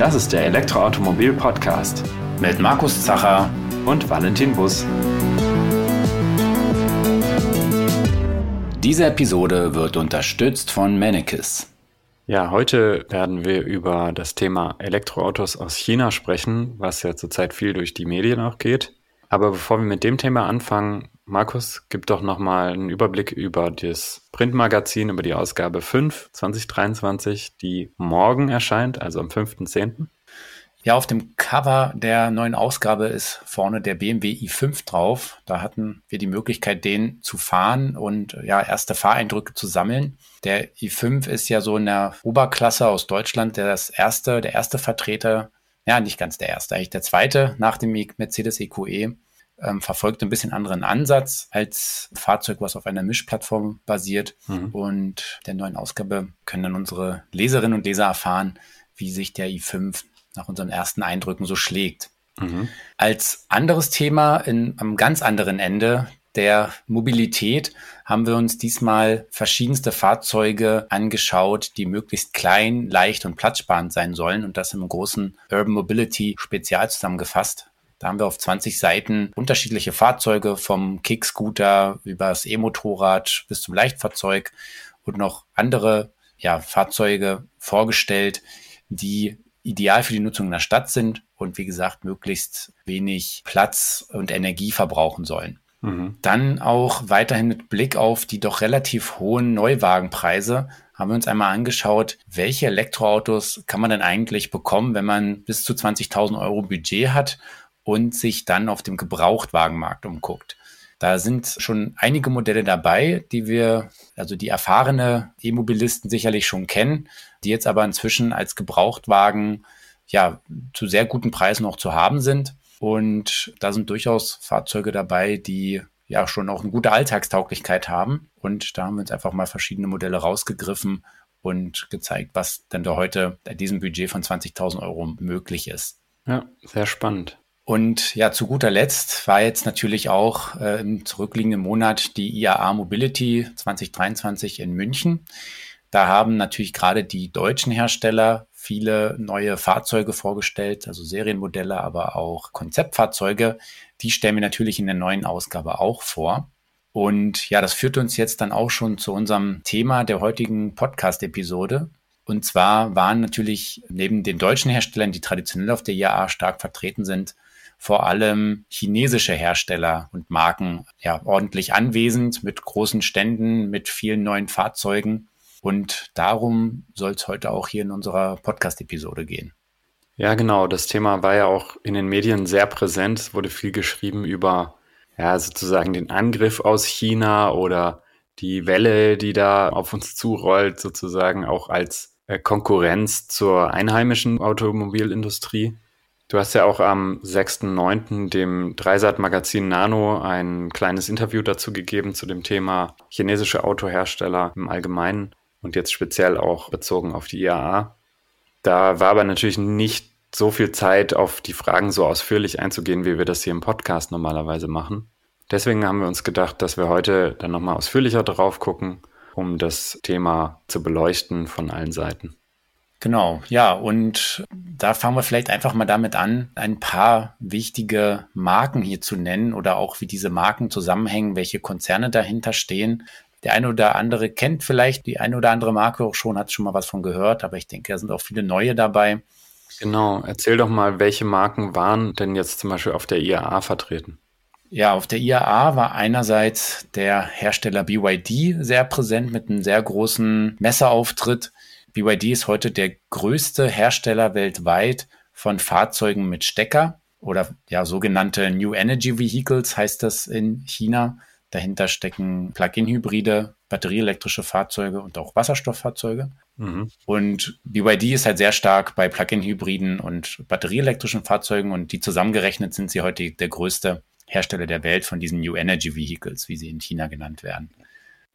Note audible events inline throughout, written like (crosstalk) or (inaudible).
Das ist der Elektroautomobil-Podcast mit Markus Zacher und Valentin Bus. Diese Episode wird unterstützt von Mannekes. Ja, heute werden wir über das Thema Elektroautos aus China sprechen, was ja zurzeit viel durch die Medien auch geht. Aber bevor wir mit dem Thema anfangen, Markus, gib doch nochmal einen Überblick über das Printmagazin, über die Ausgabe 5 2023, die morgen erscheint, also am 5.10. Ja, auf dem Cover der neuen Ausgabe ist vorne der BMW i5 drauf. Da hatten wir die Möglichkeit, den zu fahren und ja, erste Fahreindrücke zu sammeln. Der i5 ist ja so in der Oberklasse aus Deutschland der das erste, der erste Vertreter, ja, nicht ganz der erste, eigentlich der zweite nach dem Mercedes EQE ähm, verfolgt ein bisschen anderen Ansatz als Fahrzeug, was auf einer Mischplattform basiert. Mhm. Und der neuen Ausgabe können dann unsere Leserinnen und Leser erfahren, wie sich der i5 nach unseren ersten Eindrücken so schlägt. Mhm. Als anderes Thema in, am ganz anderen Ende der Mobilität haben wir uns diesmal verschiedenste Fahrzeuge angeschaut, die möglichst klein, leicht und platzsparend sein sollen und das im großen Urban Mobility Spezial zusammengefasst. Da haben wir auf 20 Seiten unterschiedliche Fahrzeuge vom Kickscooter über das E-Motorrad bis zum Leichtfahrzeug und noch andere ja, Fahrzeuge vorgestellt, die ideal für die Nutzung in der Stadt sind und wie gesagt möglichst wenig Platz und Energie verbrauchen sollen. Mhm. Dann auch weiterhin mit Blick auf die doch relativ hohen Neuwagenpreise haben wir uns einmal angeschaut, welche Elektroautos kann man denn eigentlich bekommen, wenn man bis zu 20.000 Euro Budget hat und sich dann auf dem Gebrauchtwagenmarkt umguckt. Da sind schon einige Modelle dabei, die wir, also die erfahrene E-Mobilisten sicherlich schon kennen, die jetzt aber inzwischen als Gebrauchtwagen ja zu sehr guten Preisen auch zu haben sind. Und da sind durchaus Fahrzeuge dabei, die ja schon auch eine gute Alltagstauglichkeit haben. Und da haben wir uns einfach mal verschiedene Modelle rausgegriffen und gezeigt, was denn da heute bei diesem Budget von 20.000 Euro möglich ist. Ja, sehr spannend. Und ja, zu guter Letzt war jetzt natürlich auch äh, im zurückliegenden Monat die IAA Mobility 2023 in München. Da haben natürlich gerade die deutschen Hersteller viele neue Fahrzeuge vorgestellt, also Serienmodelle, aber auch Konzeptfahrzeuge. Die stellen wir natürlich in der neuen Ausgabe auch vor. Und ja, das führt uns jetzt dann auch schon zu unserem Thema der heutigen Podcast-Episode. Und zwar waren natürlich neben den deutschen Herstellern, die traditionell auf der IAA stark vertreten sind, vor allem chinesische Hersteller und Marken ja ordentlich anwesend mit großen Ständen, mit vielen neuen Fahrzeugen. Und darum soll es heute auch hier in unserer Podcast-Episode gehen. Ja, genau. Das Thema war ja auch in den Medien sehr präsent. Es wurde viel geschrieben über ja, sozusagen den Angriff aus China oder die Welle, die da auf uns zurollt, sozusagen auch als äh, Konkurrenz zur einheimischen Automobilindustrie. Du hast ja auch am 6.9. dem Dreisat-Magazin Nano ein kleines Interview dazu gegeben zu dem Thema chinesische Autohersteller im Allgemeinen und jetzt speziell auch bezogen auf die IAA. Da war aber natürlich nicht so viel Zeit, auf die Fragen so ausführlich einzugehen, wie wir das hier im Podcast normalerweise machen. Deswegen haben wir uns gedacht, dass wir heute dann nochmal ausführlicher drauf gucken, um das Thema zu beleuchten von allen Seiten. Genau, ja, und da fangen wir vielleicht einfach mal damit an, ein paar wichtige Marken hier zu nennen oder auch wie diese Marken zusammenhängen, welche Konzerne dahinter stehen. Der eine oder andere kennt vielleicht die eine oder andere Marke auch schon, hat schon mal was von gehört, aber ich denke, da sind auch viele neue dabei. Genau, erzähl doch mal, welche Marken waren denn jetzt zum Beispiel auf der IAA vertreten? Ja, auf der IAA war einerseits der Hersteller BYD sehr präsent mit einem sehr großen Messeauftritt. BYD ist heute der größte Hersteller weltweit von Fahrzeugen mit Stecker oder ja sogenannte New Energy Vehicles heißt das in China. Dahinter stecken Plug-in-Hybride, batterieelektrische Fahrzeuge und auch Wasserstofffahrzeuge. Mhm. Und BYD ist halt sehr stark bei Plug-in-Hybriden und batterieelektrischen Fahrzeugen und die zusammengerechnet sind sie heute der größte Hersteller der Welt von diesen New Energy Vehicles, wie sie in China genannt werden.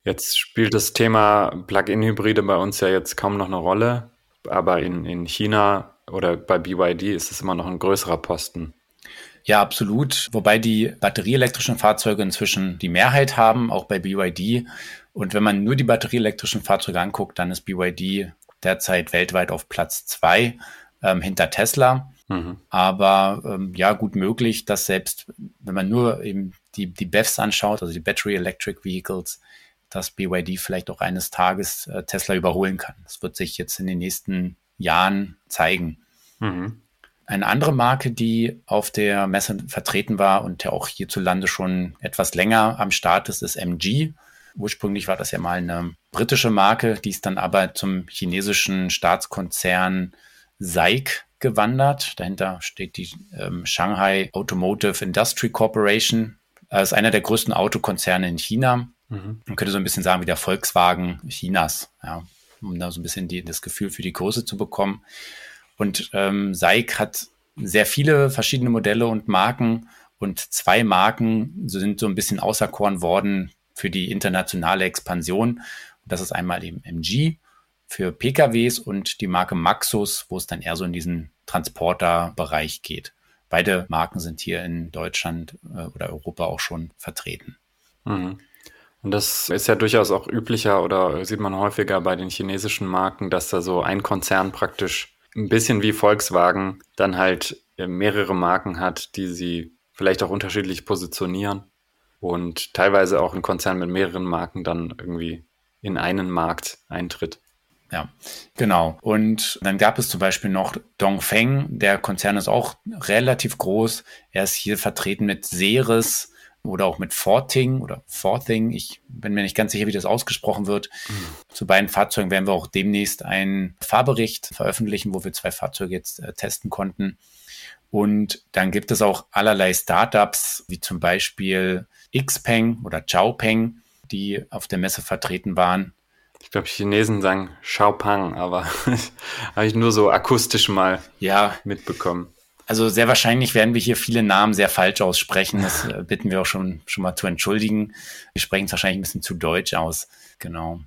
Jetzt spielt das Thema Plug-in-Hybride bei uns ja jetzt kaum noch eine Rolle, aber in, in China oder bei BYD ist es immer noch ein größerer Posten. Ja, absolut. Wobei die batterieelektrischen Fahrzeuge inzwischen die Mehrheit haben, auch bei BYD. Und wenn man nur die batterieelektrischen Fahrzeuge anguckt, dann ist BYD derzeit weltweit auf Platz zwei ähm, hinter Tesla. Mhm. Aber ähm, ja, gut möglich, dass selbst, wenn man nur eben die, die BEVs anschaut, also die Battery Electric Vehicles, dass BYD vielleicht auch eines Tages äh, Tesla überholen kann. Das wird sich jetzt in den nächsten Jahren zeigen. Mhm. Eine andere Marke, die auf der Messe vertreten war und ja auch hierzulande schon etwas länger am Start ist, ist MG. Ursprünglich war das ja mal eine britische Marke, die ist dann aber zum chinesischen Staatskonzern SAIC gewandert. Dahinter steht die ähm, Shanghai Automotive Industry Corporation. Das ist einer der größten Autokonzerne in China. Mhm. Man könnte so ein bisschen sagen wie der Volkswagen Chinas, ja, um da so ein bisschen die, das Gefühl für die Größe zu bekommen. Und ähm, SAIC hat sehr viele verschiedene Modelle und Marken und zwei Marken sind so ein bisschen auserkoren worden für die internationale Expansion. Und das ist einmal eben MG für PKWs und die Marke Maxus, wo es dann eher so in diesen Transporter-Bereich geht. Beide Marken sind hier in Deutschland äh, oder Europa auch schon vertreten. Mhm. Und das ist ja durchaus auch üblicher oder sieht man häufiger bei den chinesischen Marken, dass da so ein Konzern praktisch ein bisschen wie Volkswagen dann halt äh, mehrere Marken hat, die sie vielleicht auch unterschiedlich positionieren und teilweise auch ein Konzern mit mehreren Marken dann irgendwie in einen Markt eintritt. Ja, genau. Und dann gab es zum Beispiel noch Dongfeng. Der Konzern ist auch relativ groß. Er ist hier vertreten mit Ceres oder auch mit Forting oder Forthing. Ich bin mir nicht ganz sicher, wie das ausgesprochen wird. Mhm. Zu beiden Fahrzeugen werden wir auch demnächst einen Fahrbericht veröffentlichen, wo wir zwei Fahrzeuge jetzt äh, testen konnten. Und dann gibt es auch allerlei Startups, wie zum Beispiel Xpeng oder Xiaopeng, die auf der Messe vertreten waren. Ich glaube, Chinesen sagen Xiaopang, aber (laughs) habe ich nur so akustisch mal ja. mitbekommen. Also sehr wahrscheinlich werden wir hier viele Namen sehr falsch aussprechen. Das äh, bitten wir auch schon, schon mal zu entschuldigen. Wir sprechen es wahrscheinlich ein bisschen zu deutsch aus. Genau.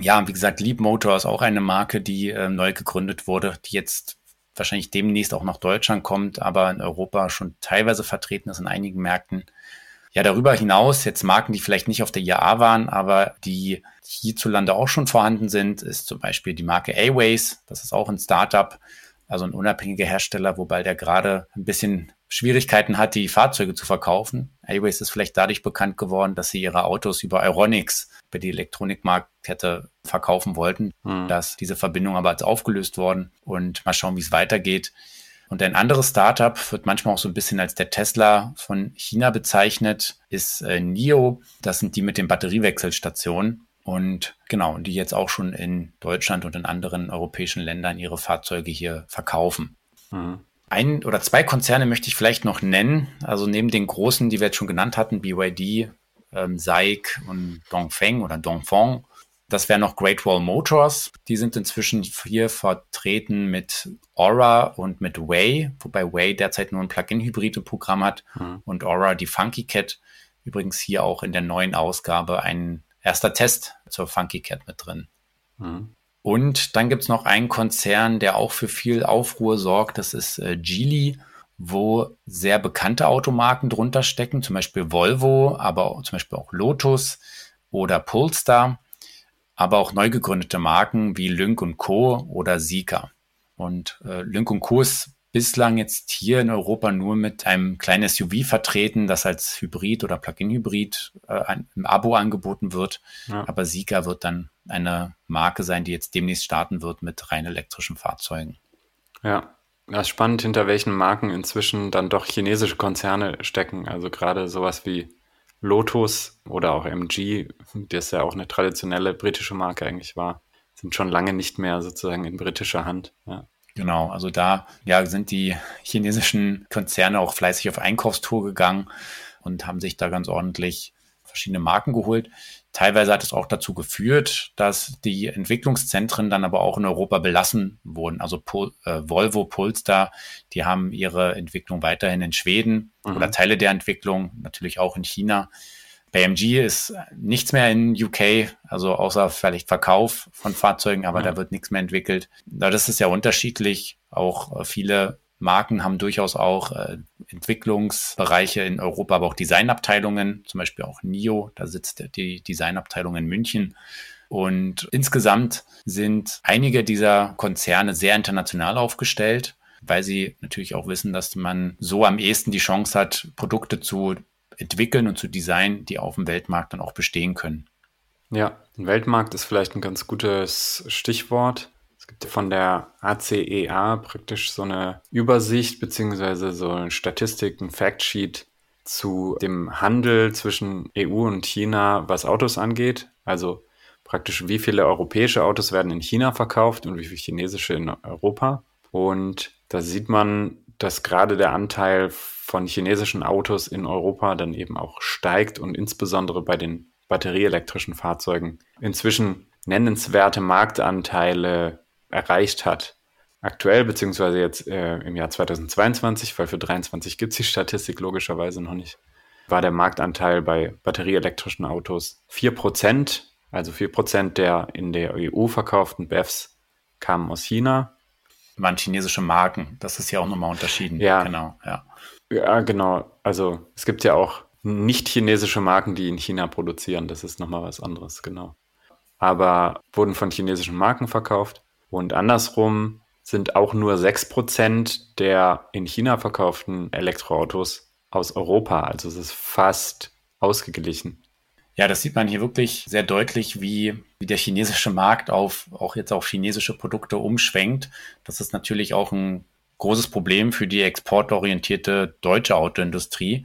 Ja, wie gesagt, Leap Motor ist auch eine Marke, die äh, neu gegründet wurde, die jetzt wahrscheinlich demnächst auch nach Deutschland kommt, aber in Europa schon teilweise vertreten ist in einigen Märkten. Ja, darüber hinaus, jetzt Marken, die vielleicht nicht auf der IAA waren, aber die hierzulande auch schon vorhanden sind, ist zum Beispiel die Marke Airways. Das ist auch ein Startup, also ein unabhängiger Hersteller, wobei der gerade ein bisschen Schwierigkeiten hat, die Fahrzeuge zu verkaufen. Airways ist vielleicht dadurch bekannt geworden, dass sie ihre Autos über Euronics, über die Elektronikmarktkette verkaufen wollten. Hm. Dass diese Verbindung aber als aufgelöst worden und mal schauen, wie es weitergeht. Und ein anderes Startup wird manchmal auch so ein bisschen als der Tesla von China bezeichnet, ist äh, NIO. Das sind die mit den Batteriewechselstationen. Und genau, die jetzt auch schon in Deutschland und in anderen europäischen Ländern ihre Fahrzeuge hier verkaufen. Mhm. Ein oder zwei Konzerne möchte ich vielleicht noch nennen. Also neben den großen, die wir jetzt schon genannt hatten, BYD, ähm, SAIC und Dongfeng oder Dongfeng, das wären noch Great Wall Motors. Die sind inzwischen hier vertreten mit Aura und mit Way, wobei Way derzeit nur ein Plug-in-Hybrid im Programm hat mhm. und Aura die Funky Cat. Übrigens hier auch in der neuen Ausgabe ein erster Test zur Funky Cat mit drin. Mhm. Und dann gibt's noch einen Konzern, der auch für viel Aufruhr sorgt. Das ist äh, Geely, wo sehr bekannte Automarken drunter stecken, zum Beispiel Volvo, aber auch, zum Beispiel auch Lotus oder Polestar aber auch neu gegründete Marken wie Lynk Co. oder Sika. Und äh, Lynk Co. ist bislang jetzt hier in Europa nur mit einem kleinen SUV vertreten, das als Hybrid oder Plug-in-Hybrid äh, im Abo angeboten wird. Ja. Aber Sika wird dann eine Marke sein, die jetzt demnächst starten wird mit rein elektrischen Fahrzeugen. Ja, das ist spannend, hinter welchen Marken inzwischen dann doch chinesische Konzerne stecken. Also gerade sowas wie Lotus oder auch MG, das ja auch eine traditionelle britische Marke eigentlich war, sind schon lange nicht mehr sozusagen in britischer Hand. Ja. Genau, also da ja, sind die chinesischen Konzerne auch fleißig auf Einkaufstour gegangen und haben sich da ganz ordentlich verschiedene Marken geholt. Teilweise hat es auch dazu geführt, dass die Entwicklungszentren dann aber auch in Europa belassen wurden. Also Pol äh, Volvo, Polestar, die haben ihre Entwicklung weiterhin in Schweden mhm. oder Teile der Entwicklung natürlich auch in China. Bei MG ist nichts mehr in UK, also außer vielleicht Verkauf von Fahrzeugen, aber mhm. da wird nichts mehr entwickelt. Das ist ja unterschiedlich. Auch äh, viele Marken haben durchaus auch äh, Entwicklungsbereiche in Europa, aber auch Designabteilungen, zum Beispiel auch NIO, da sitzt die Designabteilung in München. Und insgesamt sind einige dieser Konzerne sehr international aufgestellt, weil sie natürlich auch wissen, dass man so am ehesten die Chance hat, Produkte zu entwickeln und zu designen, die auf dem Weltmarkt dann auch bestehen können. Ja, Weltmarkt ist vielleicht ein ganz gutes Stichwort. Es gibt von der ACEA e praktisch so eine Übersicht beziehungsweise so eine Statistik, ein Factsheet zu dem Handel zwischen EU und China, was Autos angeht. Also praktisch, wie viele europäische Autos werden in China verkauft und wie viele chinesische in Europa. Und da sieht man, dass gerade der Anteil von chinesischen Autos in Europa dann eben auch steigt und insbesondere bei den batterieelektrischen Fahrzeugen inzwischen nennenswerte Marktanteile erreicht hat. Aktuell, beziehungsweise jetzt äh, im Jahr 2022, weil für 2023 gibt es die Statistik logischerweise noch nicht, war der Marktanteil bei batterieelektrischen Autos 4%. Also 4% der in der EU verkauften BEVs kamen aus China. Waren chinesische Marken. Das ist ja auch nochmal unterschieden. Ja. Genau, ja. Ja, genau. Also es gibt ja auch nicht chinesische Marken, die in China produzieren. Das ist nochmal was anderes, genau. Aber wurden von chinesischen Marken verkauft. Und andersrum sind auch nur 6% der in China verkauften Elektroautos aus Europa. Also es ist fast ausgeglichen. Ja, das sieht man hier wirklich sehr deutlich, wie, wie der chinesische Markt auf, auch jetzt auf chinesische Produkte umschwenkt. Das ist natürlich auch ein großes Problem für die exportorientierte deutsche Autoindustrie,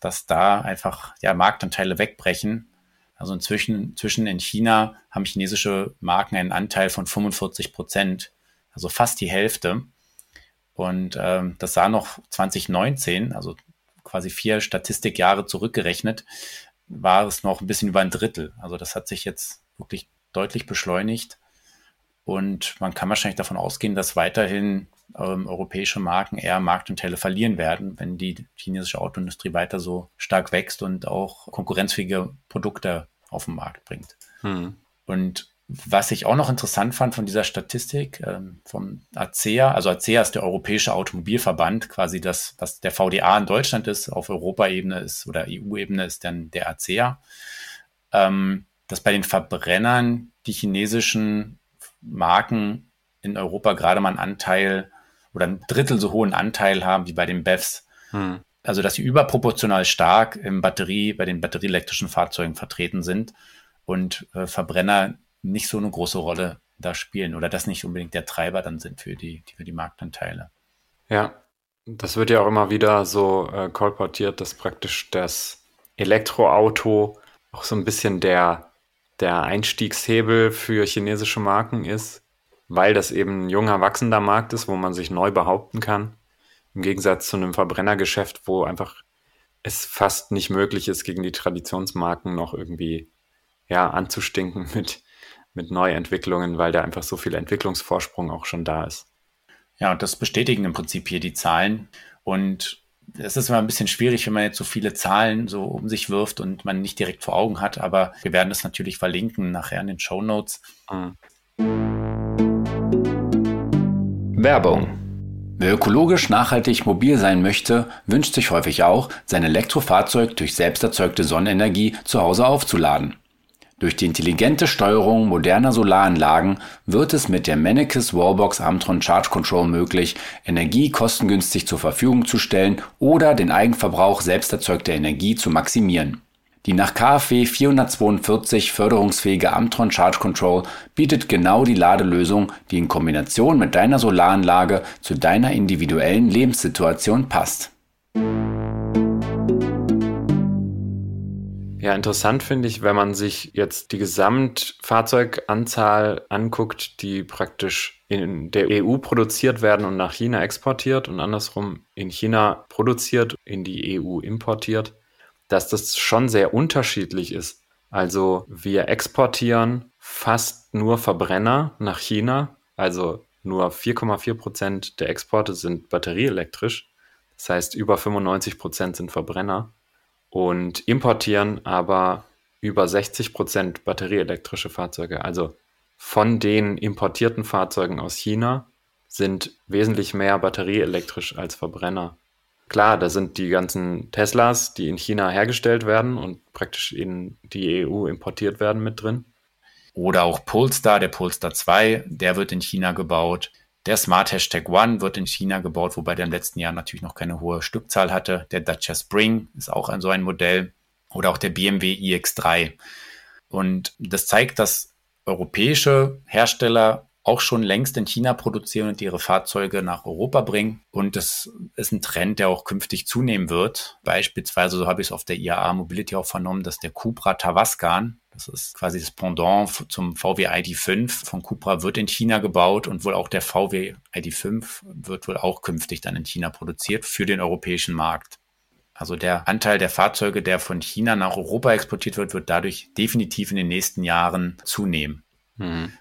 dass da einfach ja, Marktanteile wegbrechen. Also inzwischen, inzwischen in China haben chinesische Marken einen Anteil von 45 Prozent, also fast die Hälfte. Und ähm, das sah noch 2019, also quasi vier Statistikjahre zurückgerechnet, war es noch ein bisschen über ein Drittel. Also das hat sich jetzt wirklich deutlich beschleunigt. Und man kann wahrscheinlich davon ausgehen, dass weiterhin ähm, europäische Marken eher Marktanteile verlieren werden, wenn die chinesische Autoindustrie weiter so stark wächst und auch konkurrenzfähige Produkte auf den Markt bringt. Hm. Und was ich auch noch interessant fand von dieser Statistik ähm, vom ACEA, also ACEA ist der Europäische Automobilverband, quasi das, was der VDA in Deutschland ist, auf Europaebene ist oder EU-Ebene ist dann der ACEA, ähm, dass bei den Verbrennern die chinesischen Marken in Europa gerade mal einen Anteil oder ein Drittel so hohen Anteil haben wie bei den BEVs. Hm. Also dass sie überproportional stark im Batterie, bei den batterieelektrischen Fahrzeugen vertreten sind und äh, Verbrenner nicht so eine große Rolle da spielen oder das nicht unbedingt der Treiber dann sind für die, für die Marktanteile. Ja, das wird ja auch immer wieder so äh, kolportiert, dass praktisch das Elektroauto auch so ein bisschen der, der Einstiegshebel für chinesische Marken ist, weil das eben ein junger, wachsender Markt ist, wo man sich neu behaupten kann. Im Gegensatz zu einem Verbrennergeschäft, wo einfach es fast nicht möglich ist, gegen die Traditionsmarken noch irgendwie ja, anzustinken mit, mit Neuentwicklungen, weil da einfach so viel Entwicklungsvorsprung auch schon da ist. Ja, und das bestätigen im Prinzip hier die Zahlen. Und es ist immer ein bisschen schwierig, wenn man jetzt so viele Zahlen so um sich wirft und man nicht direkt vor Augen hat, aber wir werden das natürlich verlinken nachher in den Show Notes. Mhm. Werbung. Wer ökologisch nachhaltig mobil sein möchte, wünscht sich häufig auch, sein Elektrofahrzeug durch selbst erzeugte Sonnenenergie zu Hause aufzuladen. Durch die intelligente Steuerung moderner Solaranlagen wird es mit der Mennekes Wallbox Amtron Charge Control möglich, Energie kostengünstig zur Verfügung zu stellen oder den Eigenverbrauch selbst erzeugter Energie zu maximieren. Die nach KfW 442 förderungsfähige Amtron Charge Control bietet genau die Ladelösung, die in Kombination mit deiner Solaranlage zu deiner individuellen Lebenssituation passt. Ja, interessant finde ich, wenn man sich jetzt die Gesamtfahrzeuganzahl anguckt, die praktisch in der EU produziert werden und nach China exportiert und andersrum in China produziert, in die EU importiert, dass das schon sehr unterschiedlich ist. Also wir exportieren fast nur Verbrenner nach China, also nur 4,4 Prozent der Exporte sind batterieelektrisch. Das heißt, über 95 Prozent sind Verbrenner und importieren aber über 60 Prozent batterieelektrische Fahrzeuge. Also von den importierten Fahrzeugen aus China sind wesentlich mehr batterieelektrisch als Verbrenner. Klar, da sind die ganzen Teslas, die in China hergestellt werden und praktisch in die EU importiert werden, mit drin. Oder auch Polestar, der Polestar 2, der wird in China gebaut. Der Smart Hashtag One wird in China gebaut, wobei der im letzten Jahr natürlich noch keine hohe Stückzahl hatte. Der Dacia Spring ist auch ein so ein Modell. Oder auch der BMW iX3. Und das zeigt, dass europäische Hersteller auch schon längst in China produzieren und ihre Fahrzeuge nach Europa bringen. Und das ist ein Trend, der auch künftig zunehmen wird. Beispielsweise, so habe ich es auf der IAA Mobility auch vernommen, dass der Cupra Tavascan, das ist quasi das Pendant zum VW ID5 von Cupra, wird in China gebaut und wohl auch der VW ID5 wird wohl auch künftig dann in China produziert für den europäischen Markt. Also der Anteil der Fahrzeuge, der von China nach Europa exportiert wird, wird dadurch definitiv in den nächsten Jahren zunehmen. Mhm.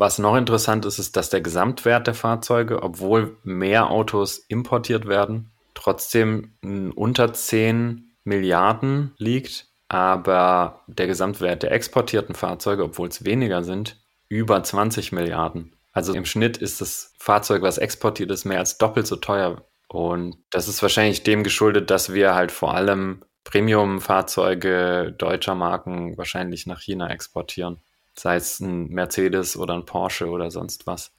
Was noch interessant ist, ist, dass der Gesamtwert der Fahrzeuge, obwohl mehr Autos importiert werden, trotzdem unter 10 Milliarden liegt, aber der Gesamtwert der exportierten Fahrzeuge, obwohl es weniger sind, über 20 Milliarden. Also im Schnitt ist das Fahrzeug, was exportiert ist, mehr als doppelt so teuer. Und das ist wahrscheinlich dem geschuldet, dass wir halt vor allem Premium-Fahrzeuge deutscher Marken wahrscheinlich nach China exportieren sei es ein Mercedes oder ein Porsche oder sonst was.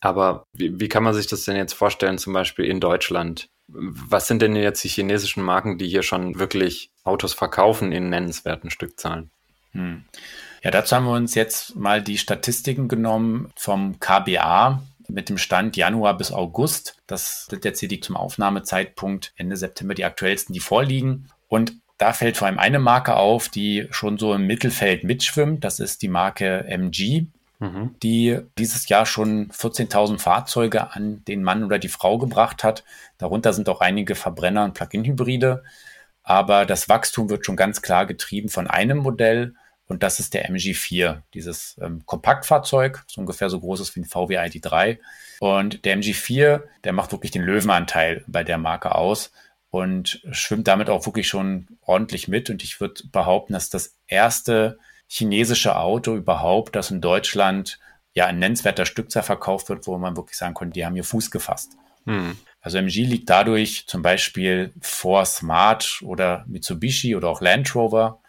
Aber wie, wie kann man sich das denn jetzt vorstellen, zum Beispiel in Deutschland? Was sind denn jetzt die chinesischen Marken, die hier schon wirklich Autos verkaufen in nennenswerten Stückzahlen? Hm. Ja, dazu haben wir uns jetzt mal die Statistiken genommen vom KBA mit dem Stand Januar bis August. Das sind jetzt hier die zum Aufnahmezeitpunkt Ende September die aktuellsten, die vorliegen. Und da fällt vor allem eine Marke auf, die schon so im Mittelfeld mitschwimmt. Das ist die Marke MG, mhm. die dieses Jahr schon 14.000 Fahrzeuge an den Mann oder die Frau gebracht hat. Darunter sind auch einige Verbrenner und Plug-in-Hybride. Aber das Wachstum wird schon ganz klar getrieben von einem Modell und das ist der MG4, dieses ähm, Kompaktfahrzeug, das ungefähr so groß ist wie ein VW ID3. Und der MG4, der macht wirklich den Löwenanteil bei der Marke aus und schwimmt damit auch wirklich schon ordentlich mit. Und ich würde behaupten, dass das erste chinesische Auto überhaupt, das in Deutschland ja ein nennenswerter Stückzahl verkauft wird, wo man wirklich sagen konnte, die haben hier Fuß gefasst. Hm. Also MG liegt dadurch zum Beispiel vor Smart oder Mitsubishi oder auch Land Rover,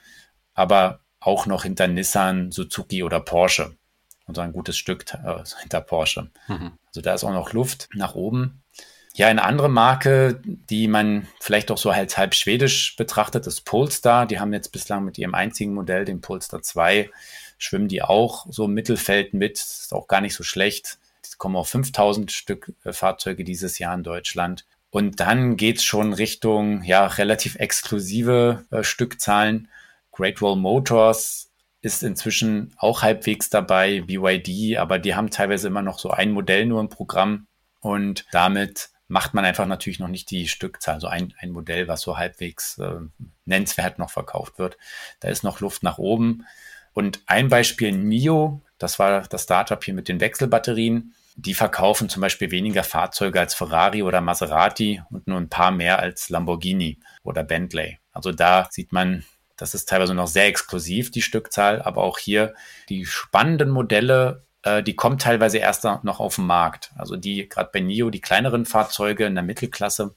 aber auch noch hinter Nissan, Suzuki oder Porsche. Und so ein gutes Stück äh, hinter Porsche. Mhm. Also da ist auch noch Luft nach oben. Ja, eine andere Marke, die man vielleicht auch so als halb schwedisch betrachtet, ist Polestar. Die haben jetzt bislang mit ihrem einzigen Modell, dem Polestar 2, schwimmen die auch so im Mittelfeld mit. Ist auch gar nicht so schlecht. Es kommen auch 5000 Stück äh, Fahrzeuge dieses Jahr in Deutschland. Und dann geht's schon Richtung, ja, relativ exklusive äh, Stückzahlen. Great Wall Motors ist inzwischen auch halbwegs dabei, BYD, aber die haben teilweise immer noch so ein Modell nur im Programm. Und damit macht man einfach natürlich noch nicht die Stückzahl. Also ein, ein Modell, was so halbwegs äh, nennenswert noch verkauft wird. Da ist noch Luft nach oben. Und ein Beispiel NIO, das war das Startup hier mit den Wechselbatterien. Die verkaufen zum Beispiel weniger Fahrzeuge als Ferrari oder Maserati und nur ein paar mehr als Lamborghini oder Bentley. Also da sieht man, das ist teilweise noch sehr exklusiv, die Stückzahl, aber auch hier die spannenden Modelle äh, die kommt teilweise erst noch auf den Markt. Also die, gerade bei NIO, die kleineren Fahrzeuge in der Mittelklasse,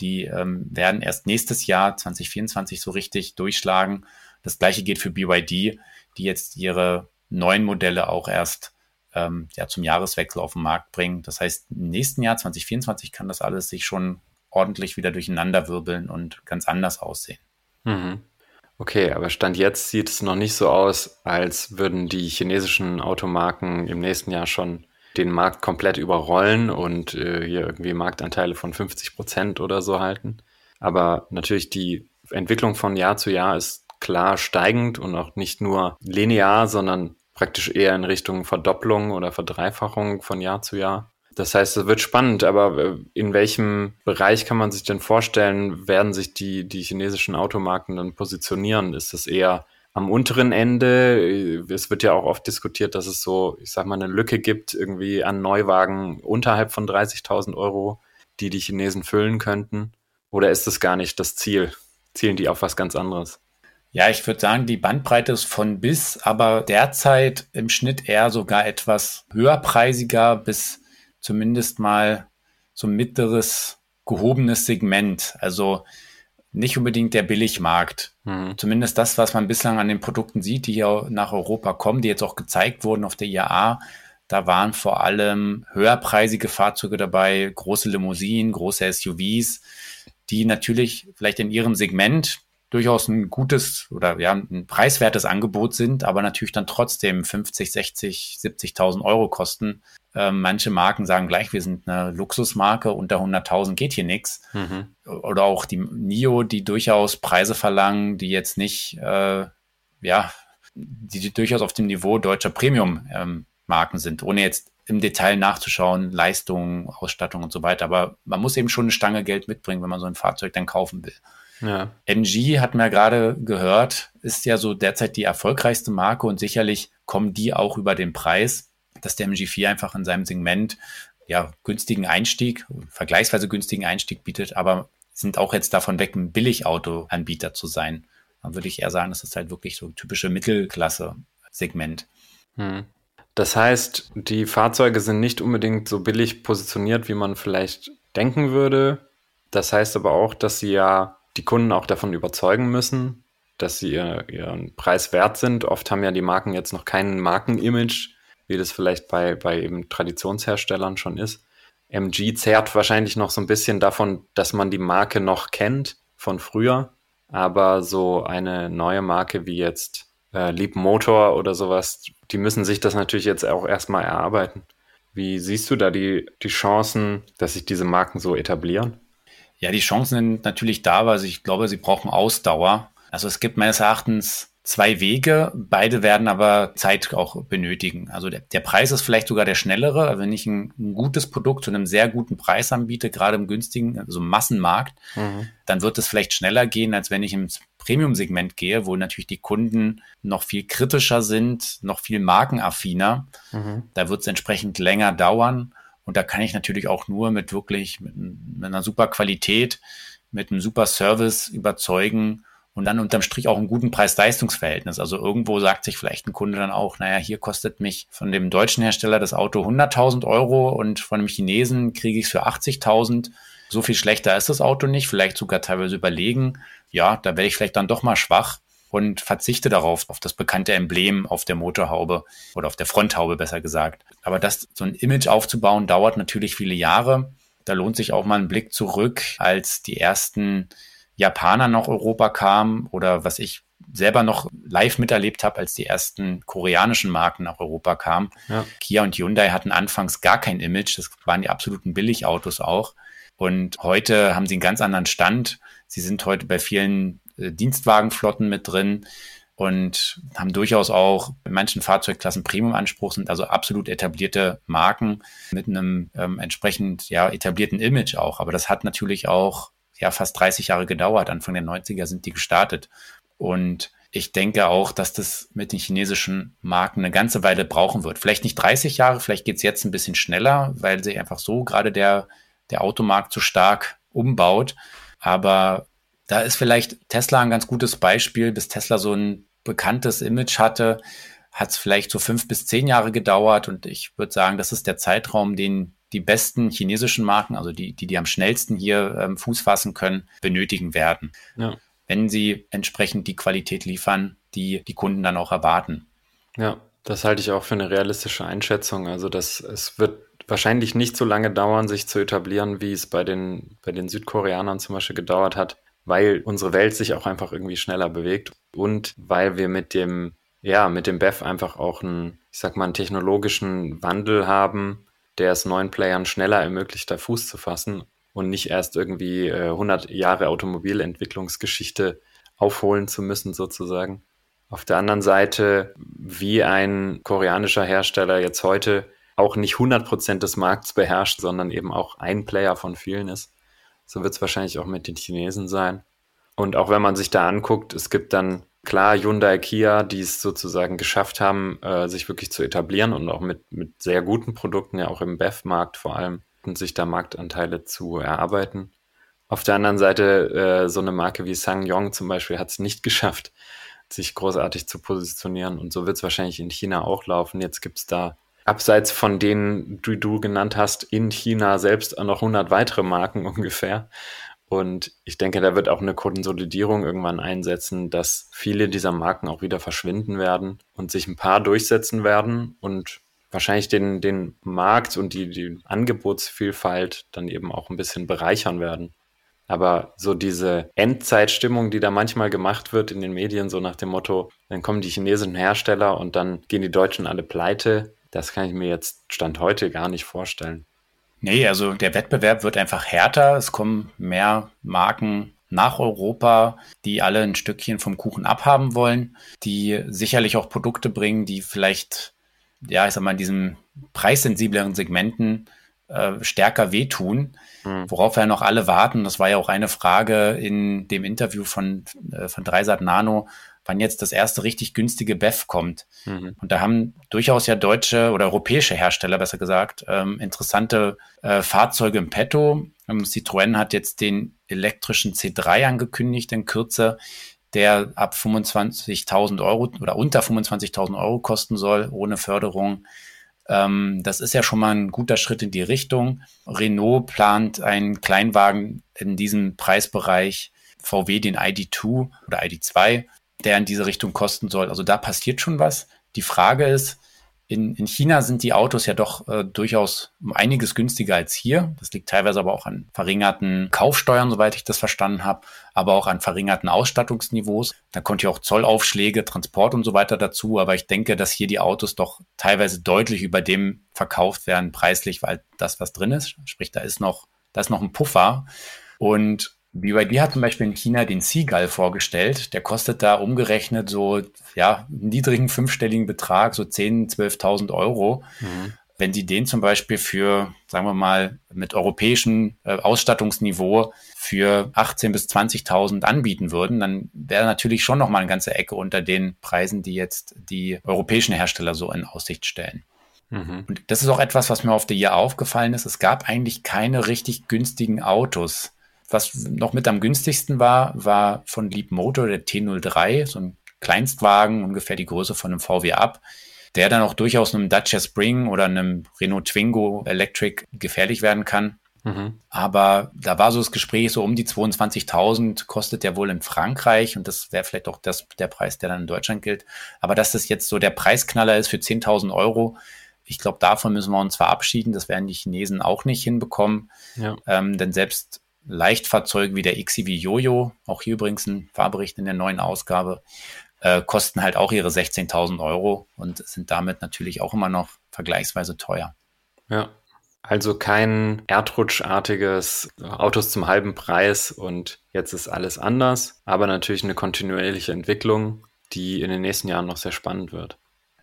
die ähm, werden erst nächstes Jahr 2024 so richtig durchschlagen. Das gleiche geht für BYD, die jetzt ihre neuen Modelle auch erst ähm, ja, zum Jahreswechsel auf den Markt bringen. Das heißt, im nächsten Jahr 2024 kann das alles sich schon ordentlich wieder durcheinander wirbeln und ganz anders aussehen. Mhm. Okay, aber Stand jetzt sieht es noch nicht so aus, als würden die chinesischen Automarken im nächsten Jahr schon den Markt komplett überrollen und äh, hier irgendwie Marktanteile von 50 Prozent oder so halten. Aber natürlich die Entwicklung von Jahr zu Jahr ist klar steigend und auch nicht nur linear, sondern praktisch eher in Richtung Verdopplung oder Verdreifachung von Jahr zu Jahr. Das heißt, es wird spannend, aber äh, in welchem Bereich kann man sich denn vorstellen, werden sich die, die chinesischen Automarken dann positionieren? Ist das eher am unteren Ende? Es wird ja auch oft diskutiert, dass es so, ich sag mal, eine Lücke gibt, irgendwie an Neuwagen unterhalb von 30.000 Euro, die die Chinesen füllen könnten. Oder ist das gar nicht das Ziel? Zielen die auf was ganz anderes? Ja, ich würde sagen, die Bandbreite ist von bis, aber derzeit im Schnitt eher sogar etwas höherpreisiger bis zumindest mal so ein mittleres, gehobenes Segment. Also nicht unbedingt der Billigmarkt. Mhm. Zumindest das, was man bislang an den Produkten sieht, die hier nach Europa kommen, die jetzt auch gezeigt wurden auf der IAA. Da waren vor allem höherpreisige Fahrzeuge dabei, große Limousinen, große SUVs, die natürlich vielleicht in ihrem Segment durchaus ein gutes oder ja, ein preiswertes Angebot sind, aber natürlich dann trotzdem 50, 60, 70.000 Euro kosten. Ähm, manche Marken sagen gleich, wir sind eine Luxusmarke, unter 100.000 geht hier nichts. Mhm. Oder auch die NIO, die durchaus Preise verlangen, die jetzt nicht, äh, ja, die, die durchaus auf dem Niveau deutscher Premium-Marken ähm, sind, ohne jetzt im Detail nachzuschauen, Leistungen, Ausstattung und so weiter. Aber man muss eben schon eine Stange Geld mitbringen, wenn man so ein Fahrzeug dann kaufen will. Ja. MG hat man ja gerade gehört, ist ja so derzeit die erfolgreichste Marke und sicherlich kommen die auch über den Preis, dass der MG4 einfach in seinem Segment ja günstigen Einstieg, vergleichsweise günstigen Einstieg bietet, aber sind auch jetzt davon weg, ein Billigauto-Anbieter zu sein. Dann würde ich eher sagen, das ist halt wirklich so typische Mittelklasse-Segment. Hm. Das heißt, die Fahrzeuge sind nicht unbedingt so billig positioniert, wie man vielleicht denken würde. Das heißt aber auch, dass sie ja die Kunden auch davon überzeugen müssen, dass sie ihr, ihren Preis wert sind. Oft haben ja die Marken jetzt noch kein Markenimage, wie das vielleicht bei, bei eben Traditionsherstellern schon ist. MG zehrt wahrscheinlich noch so ein bisschen davon, dass man die Marke noch kennt von früher, aber so eine neue Marke wie jetzt äh, Leap Motor oder sowas, die müssen sich das natürlich jetzt auch erstmal erarbeiten. Wie siehst du da die, die Chancen, dass sich diese Marken so etablieren? Ja, die Chancen sind natürlich da, weil ich glaube, sie brauchen Ausdauer. Also es gibt meines Erachtens zwei Wege, beide werden aber Zeit auch benötigen. Also der, der Preis ist vielleicht sogar der schnellere. Also wenn ich ein, ein, gutes Produkt zu einem sehr guten Preis anbiete, gerade im günstigen, also im Massenmarkt, mhm. dann wird es vielleicht schneller gehen, als wenn ich ins Premium-Segment gehe, wo natürlich die Kunden noch viel kritischer sind, noch viel markenaffiner. Mhm. Da wird es entsprechend länger dauern. Und da kann ich natürlich auch nur mit wirklich, mit, mit einer super Qualität, mit einem super Service überzeugen und dann unterm Strich auch einen guten Preis-Leistungs-Verhältnis. Also irgendwo sagt sich vielleicht ein Kunde dann auch, naja, hier kostet mich von dem deutschen Hersteller das Auto 100.000 Euro und von dem Chinesen kriege ich es für 80.000. So viel schlechter ist das Auto nicht, vielleicht sogar teilweise überlegen. Ja, da werde ich vielleicht dann doch mal schwach und verzichte darauf, auf das bekannte Emblem auf der Motorhaube oder auf der Fronthaube besser gesagt. Aber das, so ein Image aufzubauen, dauert natürlich viele Jahre. Da lohnt sich auch mal ein Blick zurück, als die ersten Japaner nach Europa kamen oder was ich selber noch live miterlebt habe, als die ersten koreanischen Marken nach Europa kamen. Ja. Kia und Hyundai hatten anfangs gar kein Image. Das waren die absoluten Billigautos auch. Und heute haben sie einen ganz anderen Stand. Sie sind heute bei vielen äh, Dienstwagenflotten mit drin und haben durchaus auch in manchen Fahrzeugklassen Premium-Anspruch, sind also absolut etablierte Marken mit einem ähm, entsprechend ja, etablierten Image auch. Aber das hat natürlich auch ja fast 30 Jahre gedauert. Anfang der 90er sind die gestartet. Und ich denke auch, dass das mit den chinesischen Marken eine ganze Weile brauchen wird. Vielleicht nicht 30 Jahre, vielleicht geht es jetzt ein bisschen schneller, weil sich einfach so gerade der, der Automarkt so stark umbaut. Aber da ist vielleicht Tesla ein ganz gutes Beispiel. Bis Tesla so ein bekanntes Image hatte, hat es vielleicht so fünf bis zehn Jahre gedauert. Und ich würde sagen, das ist der Zeitraum, den die besten chinesischen Marken, also die, die, die am schnellsten hier ähm, Fuß fassen können, benötigen werden. Ja. Wenn sie entsprechend die Qualität liefern, die die Kunden dann auch erwarten. Ja, das halte ich auch für eine realistische Einschätzung. Also, dass es wird wahrscheinlich nicht so lange dauern, sich zu etablieren, wie es bei den, bei den Südkoreanern zum Beispiel gedauert hat weil unsere Welt sich auch einfach irgendwie schneller bewegt und weil wir mit dem, ja, mit dem BEF einfach auch einen, ich sag mal, einen technologischen Wandel haben, der es neuen Playern schneller ermöglicht, da Fuß zu fassen und nicht erst irgendwie äh, 100 Jahre Automobilentwicklungsgeschichte aufholen zu müssen, sozusagen. Auf der anderen Seite, wie ein koreanischer Hersteller jetzt heute auch nicht 100 Prozent des Markts beherrscht, sondern eben auch ein Player von vielen ist, so wird es wahrscheinlich auch mit den Chinesen sein. Und auch wenn man sich da anguckt, es gibt dann klar Hyundai, Kia, die es sozusagen geschafft haben, äh, sich wirklich zu etablieren und auch mit, mit sehr guten Produkten, ja auch im BEF-Markt vor allem, und sich da Marktanteile zu erarbeiten. Auf der anderen Seite, äh, so eine Marke wie SsangYong zum Beispiel hat es nicht (laughs) geschafft, sich großartig zu positionieren. Und so wird es wahrscheinlich in China auch laufen. Jetzt gibt es da abseits von denen, die du genannt hast, in China selbst noch 100 weitere Marken (laughs) ungefähr. Und ich denke, da wird auch eine Konsolidierung irgendwann einsetzen, dass viele dieser Marken auch wieder verschwinden werden und sich ein paar durchsetzen werden und wahrscheinlich den, den Markt und die, die Angebotsvielfalt dann eben auch ein bisschen bereichern werden. Aber so diese Endzeitstimmung, die da manchmal gemacht wird in den Medien, so nach dem Motto, dann kommen die chinesischen Hersteller und dann gehen die Deutschen alle pleite, das kann ich mir jetzt Stand heute gar nicht vorstellen. Nee, also der Wettbewerb wird einfach härter. Es kommen mehr Marken nach Europa, die alle ein Stückchen vom Kuchen abhaben wollen, die sicherlich auch Produkte bringen, die vielleicht, ja, ich sag mal, in diesen preissensibleren Segmenten äh, stärker wehtun, mhm. worauf wir noch alle warten. Das war ja auch eine Frage in dem Interview von, äh, von Dreisat Nano, wann jetzt das erste richtig günstige BEF kommt. Mhm. Und da haben durchaus ja deutsche oder europäische Hersteller, besser gesagt, ähm, interessante äh, Fahrzeuge im Petto. Ähm, Citroën hat jetzt den elektrischen C3 angekündigt in Kürze, der ab 25.000 Euro oder unter 25.000 Euro kosten soll, ohne Förderung. Ähm, das ist ja schon mal ein guter Schritt in die Richtung. Renault plant einen Kleinwagen in diesem Preisbereich. VW den ID2 oder ID2 der in diese Richtung kosten soll. Also da passiert schon was. Die Frage ist, in, in China sind die Autos ja doch äh, durchaus um einiges günstiger als hier. Das liegt teilweise aber auch an verringerten Kaufsteuern, soweit ich das verstanden habe, aber auch an verringerten Ausstattungsniveaus. Da kommt ja auch Zollaufschläge, Transport und so weiter dazu. Aber ich denke, dass hier die Autos doch teilweise deutlich über dem verkauft werden, preislich, weil das, was drin ist, sprich, da ist noch, da ist noch ein Puffer. Und BYD hat zum Beispiel in China den Seagull vorgestellt. Der kostet da umgerechnet so, ja, einen niedrigen fünfstelligen Betrag, so 10.000, 12.000 Euro. Mhm. Wenn die den zum Beispiel für, sagen wir mal, mit europäischem äh, Ausstattungsniveau für 18.000 bis 20.000 anbieten würden, dann wäre natürlich schon nochmal eine ganze Ecke unter den Preisen, die jetzt die europäischen Hersteller so in Aussicht stellen. Mhm. Und das ist auch etwas, was mir auf der Jahr aufgefallen ist. Es gab eigentlich keine richtig günstigen Autos was noch mit am günstigsten war, war von Leap Motor der T03, so ein Kleinstwagen, ungefähr die Größe von einem VW Up, der dann auch durchaus einem Dacia Spring oder einem Renault Twingo Electric gefährlich werden kann. Mhm. Aber da war so das Gespräch, so um die 22.000 kostet der wohl in Frankreich und das wäre vielleicht auch das, der Preis, der dann in Deutschland gilt. Aber dass das jetzt so der Preisknaller ist für 10.000 Euro, ich glaube, davon müssen wir uns verabschieden. Das werden die Chinesen auch nicht hinbekommen. Ja. Ähm, denn selbst Leichtfahrzeuge wie der XCV Jojo, auch hier übrigens ein Fahrbericht in der neuen Ausgabe, äh, kosten halt auch ihre 16.000 Euro und sind damit natürlich auch immer noch vergleichsweise teuer. Ja, also kein erdrutschartiges Autos zum halben Preis und jetzt ist alles anders, aber natürlich eine kontinuierliche Entwicklung, die in den nächsten Jahren noch sehr spannend wird.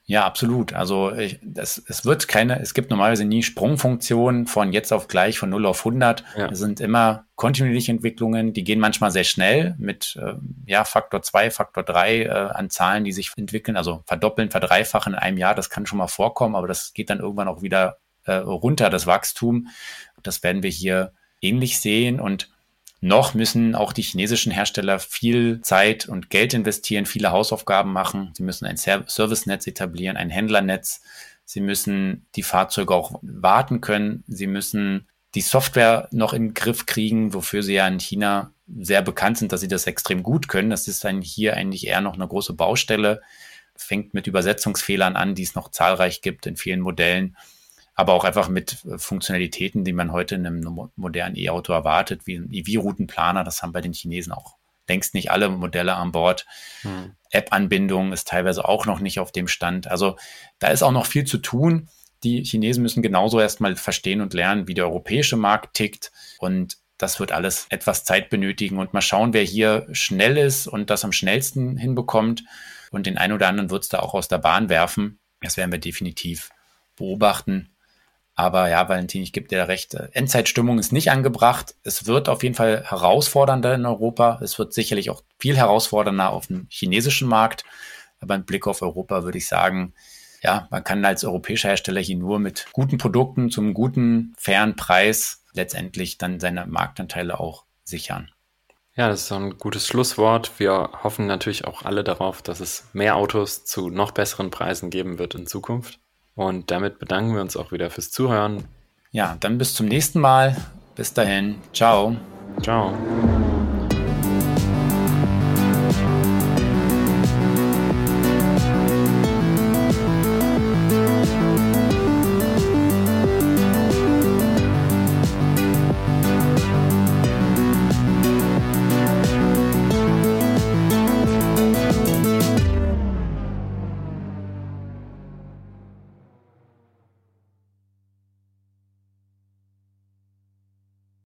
Ja, absolut. Also ich, das, es wird keine, es gibt normalerweise nie Sprungfunktionen von jetzt auf gleich, von 0 auf 100. Ja. Es sind immer kontinuierliche Entwicklungen, die gehen manchmal sehr schnell mit äh, ja, Faktor 2, Faktor 3 äh, an Zahlen, die sich entwickeln, also verdoppeln, verdreifachen in einem Jahr, das kann schon mal vorkommen, aber das geht dann irgendwann auch wieder äh, runter, das Wachstum. Das werden wir hier ähnlich sehen und noch müssen auch die chinesischen Hersteller viel Zeit und Geld investieren, viele Hausaufgaben machen. Sie müssen ein Servicenetz etablieren, ein Händlernetz. Sie müssen die Fahrzeuge auch warten können. Sie müssen die Software noch in den Griff kriegen, wofür sie ja in China sehr bekannt sind, dass sie das extrem gut können. Das ist dann hier eigentlich eher noch eine große Baustelle. Fängt mit Übersetzungsfehlern an, die es noch zahlreich gibt in vielen Modellen aber auch einfach mit äh, Funktionalitäten, die man heute in einem modernen E-Auto erwartet, wie ein EV-Routenplaner. Das haben bei den Chinesen auch längst nicht alle Modelle an Bord. Hm. App-Anbindung ist teilweise auch noch nicht auf dem Stand. Also da ist auch noch viel zu tun. Die Chinesen müssen genauso erstmal verstehen und lernen, wie der europäische Markt tickt. Und das wird alles etwas Zeit benötigen. Und mal schauen, wer hier schnell ist und das am schnellsten hinbekommt. Und den einen oder anderen wird es da auch aus der Bahn werfen. Das werden wir definitiv beobachten. Aber ja, Valentin, ich gebe dir recht. Endzeitstimmung ist nicht angebracht. Es wird auf jeden Fall herausfordernder in Europa. Es wird sicherlich auch viel herausfordernder auf dem chinesischen Markt. Aber im Blick auf Europa würde ich sagen, ja, man kann als europäischer Hersteller hier nur mit guten Produkten zum guten, fairen Preis letztendlich dann seine Marktanteile auch sichern. Ja, das ist ein gutes Schlusswort. Wir hoffen natürlich auch alle darauf, dass es mehr Autos zu noch besseren Preisen geben wird in Zukunft. Und damit bedanken wir uns auch wieder fürs Zuhören. Ja, dann bis zum nächsten Mal. Bis dahin. Ciao. Ciao.